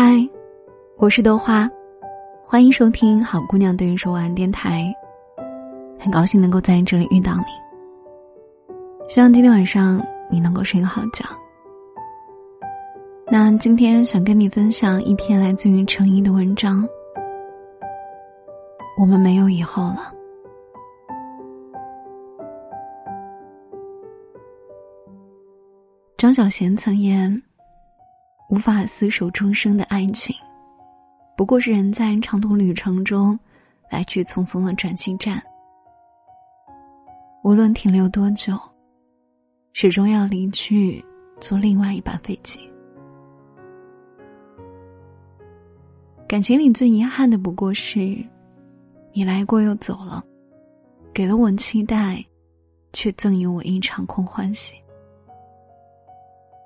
嗨，我是豆花，欢迎收听好姑娘对你说晚安电台。很高兴能够在这里遇到你，希望今天晚上你能够睡个好觉。那今天想跟你分享一篇来自于程一的文章。我们没有以后了。张小娴曾言。无法厮守终生的爱情，不过是人在长途旅程中来去匆匆的转机站。无论停留多久，始终要离去，坐另外一班飞机。感情里最遗憾的不过是，你来过又走了，给了我期待，却赠予我一场空欢喜。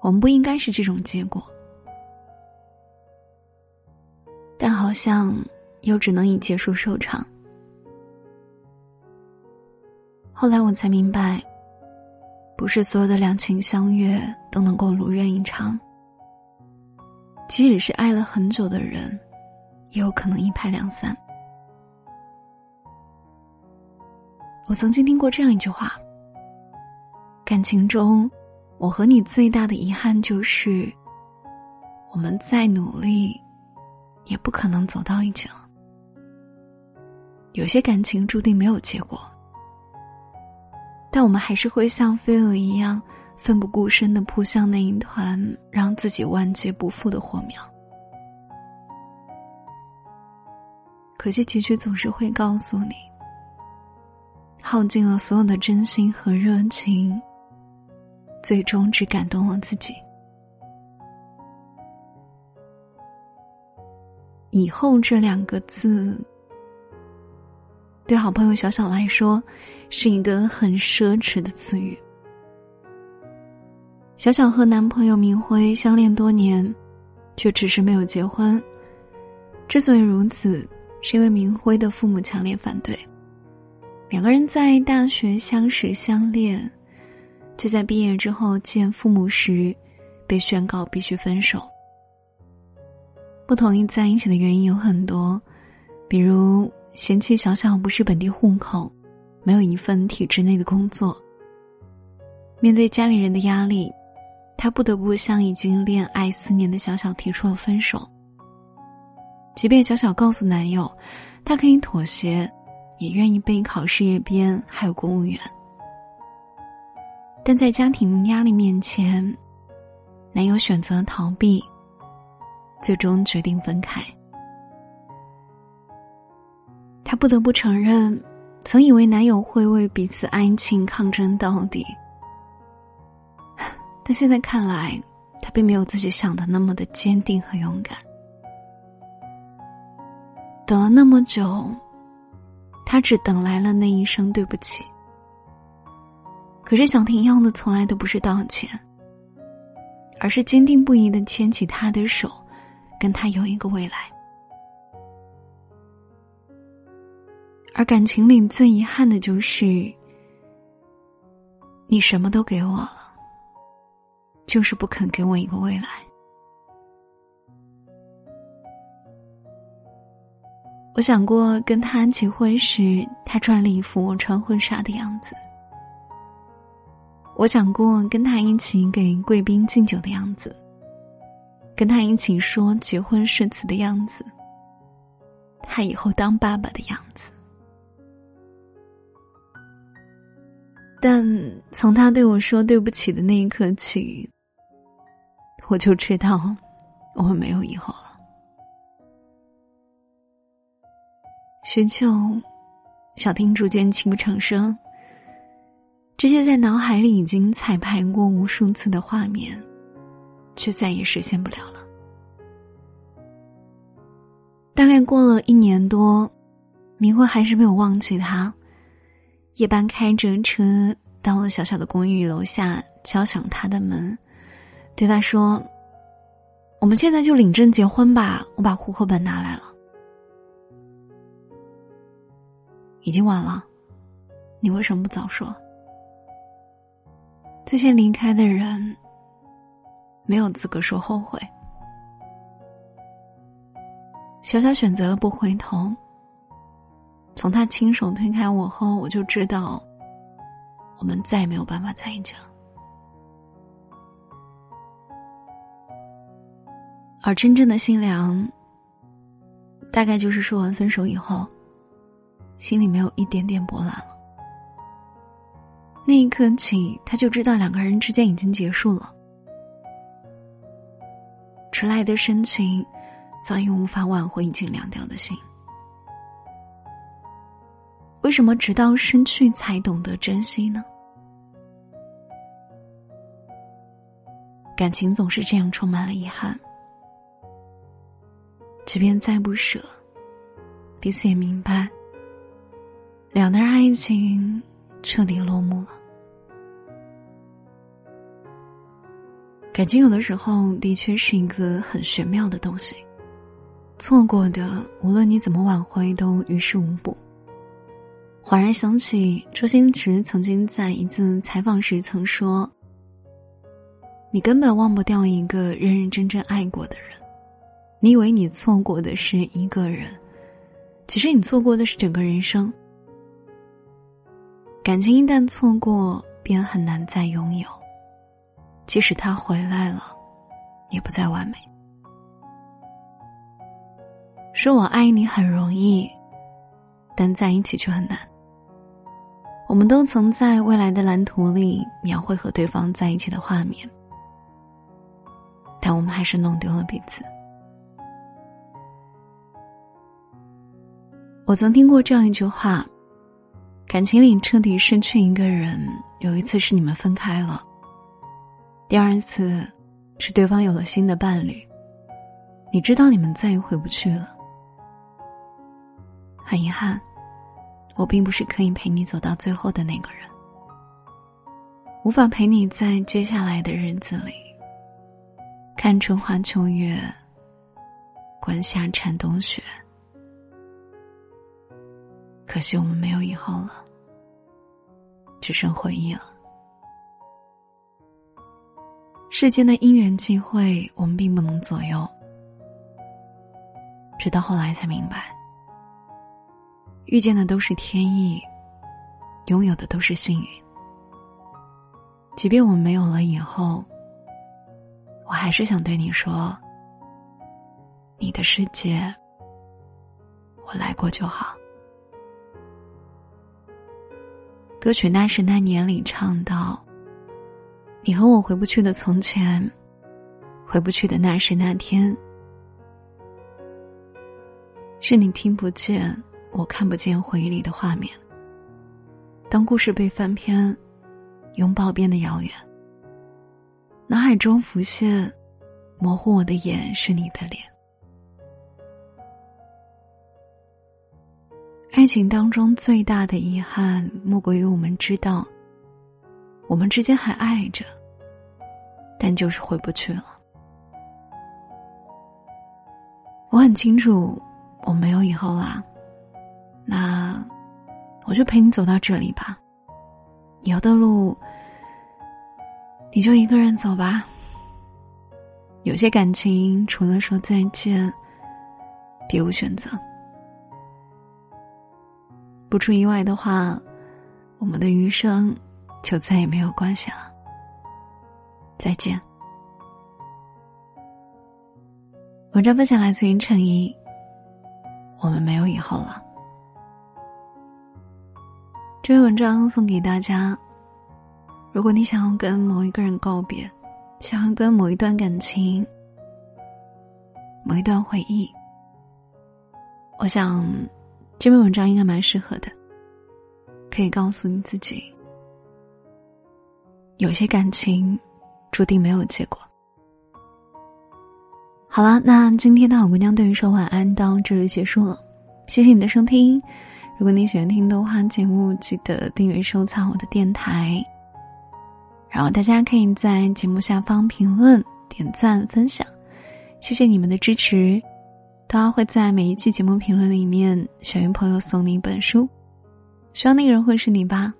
我们不应该是这种结果。好像又只能以结束收场。后来我才明白，不是所有的两情相悦都能够如愿以偿。即使是爱了很久的人，也有可能一拍两散。我曾经听过这样一句话：感情中，我和你最大的遗憾就是，我们再努力。也不可能走到一起了。有些感情注定没有结果，但我们还是会像飞蛾一样奋不顾身的扑向那一团让自己万劫不复的火苗。可惜结局总是会告诉你，耗尽了所有的真心和热情，最终只感动了自己。以后这两个字，对好朋友小小来说，是一个很奢侈的词语。小小和男朋友明辉相恋多年，却迟迟没有结婚。之所以如此，是因为明辉的父母强烈反对。两个人在大学相识相恋，却在毕业之后见父母时，被宣告必须分手。不同意在一起的原因有很多，比如嫌弃小小不是本地户口，没有一份体制内的工作。面对家里人的压力，他不得不向已经恋爱四年的小小提出了分手。即便小小告诉男友，他可以妥协，也愿意备考事业编还有公务员，但在家庭压力面前，男友选择逃避。最终决定分开。她不得不承认，曾以为男友会为彼此爱情抗争到底，但现在看来，他并没有自己想的那么的坚定和勇敢。等了那么久，他只等来了那一声对不起。可是想听要的从来都不是道歉，而是坚定不移的牵起他的手。跟他有一个未来，而感情里最遗憾的就是，你什么都给我了，就是不肯给我一个未来。我想过跟他结婚时，他穿礼服，我穿婚纱的样子；我想过跟他一起给贵宾敬酒的样子。跟他一起说结婚誓词的样子，他以后当爸爸的样子。但从他对我说对不起的那一刻起，我就知道我们没有以后了。许久，小婷逐渐泣不成声。这些在脑海里已经彩排过无数次的画面。却再也实现不了了。大概过了一年多，明辉还是没有忘记他。夜班开着车到了小小的公寓楼下，敲响他的门，对他说：“我们现在就领证结婚吧，我把户口本拿来了。”已经晚了，你为什么不早说？最先离开的人。没有资格说后悔。小小选择了不回头。从他亲手推开我后，我就知道，我们再也没有办法在一起了。而真正的心凉，大概就是说完分手以后，心里没有一点点波澜了。那一刻起，他就知道两个人之间已经结束了，迟来的深情早已无法挽回已经凉掉的心。为什么直到失去才懂得珍惜呢？感情总是这样，充满了遗憾。即便再不舍，彼此也明白，两段爱情彻底落幕了。感情有的时候的确是一个很玄妙的东西，错过的无论你怎么挽回都于事无补。恍然想起，周星驰曾经在一次采访时曾说：“你根本忘不掉一个认认真真爱过的人。”你以为你错过的是一个人，其实你错过的是整个人生。感情一旦错过，便很难再拥有。即使他回来了，也不再完美。说我爱你很容易，但在一起却很难。我们都曾在未来的蓝图里描绘和对方在一起的画面，但我们还是弄丢了彼此。我曾听过这样一句话：感情里彻底失去一个人，有一次是你们分开了，第二次是对方有了新的伴侣。你知道你们再也回不去了。很遗憾，我并不是可以陪你走到最后的那个人，无法陪你在接下来的日子里看春花秋月，观夏蝉冬雪。可惜我们没有以后了，只剩回忆了。世间的因缘际会，我们并不能左右。直到后来才明白，遇见的都是天意，拥有的都是幸运。即便我们没有了以后，我还是想对你说：你的世界，我来过就好。歌曲《那时那年》里唱到：“你和我回不去的从前，回不去的那时那天，是你听不见，我看不见回忆里的画面。当故事被翻篇，拥抱变得遥远，脑海中浮现，模糊我的眼是你的脸。”爱情当中最大的遗憾，莫过于我们知道，我们之间还爱着，但就是回不去了。我很清楚，我没有以后啦，那我就陪你走到这里吧。以后的路，你就一个人走吧。有些感情，除了说再见，别无选择。不出意外的话，我们的余生就再也没有关系了。再见。文章分享来自于陈怡。我们没有以后了。这篇文章送给大家。如果你想要跟某一个人告别，想要跟某一段感情、某一段回忆，我想。这篇文章应该蛮适合的，可以告诉你自己，有些感情注定没有结果。好了，那今天的好姑娘对于说晚安到这里结束了，谢谢你的收听。如果你喜欢听的话节目，记得订阅收藏我的电台。然后大家可以在节目下方评论、点赞、分享，谢谢你们的支持。都要会在每一期节目评论里面选一朋友送你一本书，希望那个人会是你吧。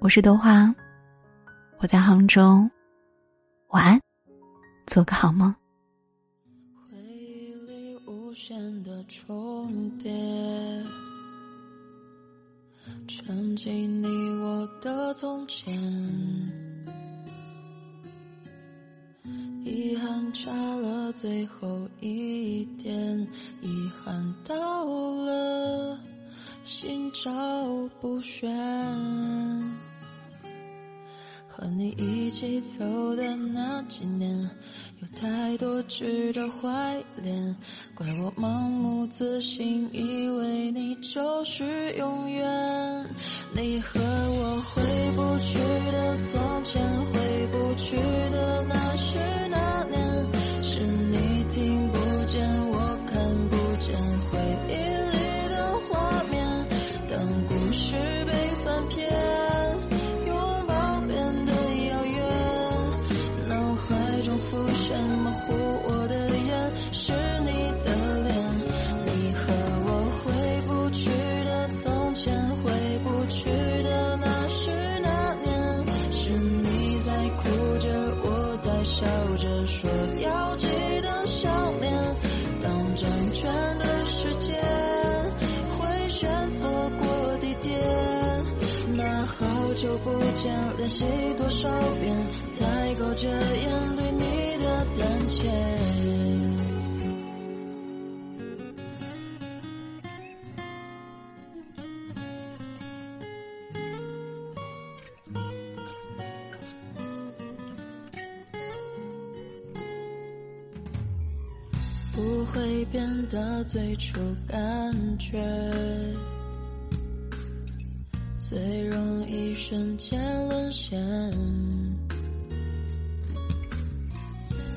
我是豆花，我在杭州，晚安，做个好梦。回忆里无限的重叠，沉浸你我的从前，遗憾差了最后一点，遗憾到了心照不宣。和你一起走的那几年，有太多值得怀念。怪我盲目自信，以为你就是永远。你和我回不去的从前，回不去的那时那年，是你听不见，我看不见回忆里的画面。当故事被翻篇。不见，练习多少遍才够遮掩对你的胆怯？不会变得最初感觉。最容易瞬间沦陷，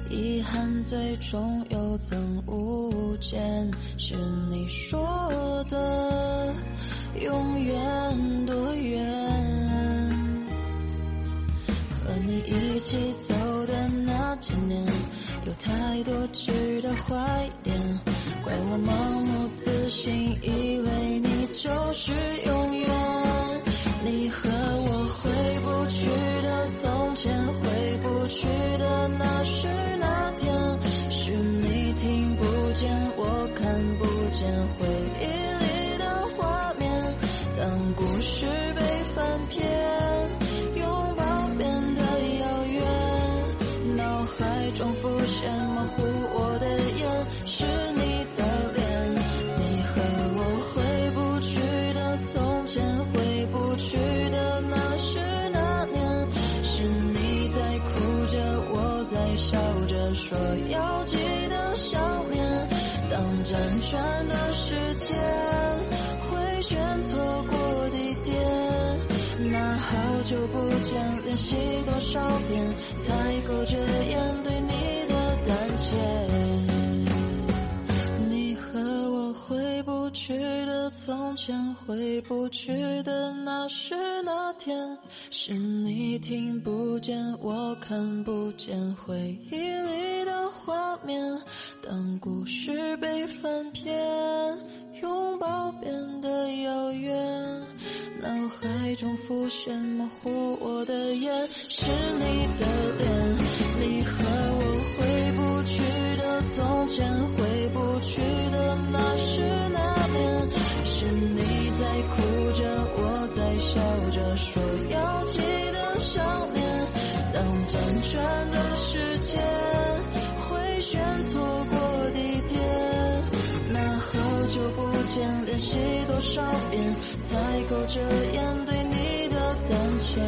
遗憾最终又曾无间，是你说的永远多远？和你一起走的那几年，有太多值得怀念，怪我盲目自信，以为你就是永远。你和我回不去的从前，回不去的那是那天，是你听不见，我看不见回忆里的画面。当故事好久不见，练习多少遍才够遮掩对你的胆怯？你和我回不去的从前，回不去的那时那天，是你听不见，我看不见回忆里的画面。当故事被翻篇，拥抱变得遥远，脑海中浮现模糊我的眼，是你的脸。你和我回不去的从前，回不去的那时那年，是你在哭着，我在笑着，说要记得间，练习多少遍才够遮掩对你的胆怯？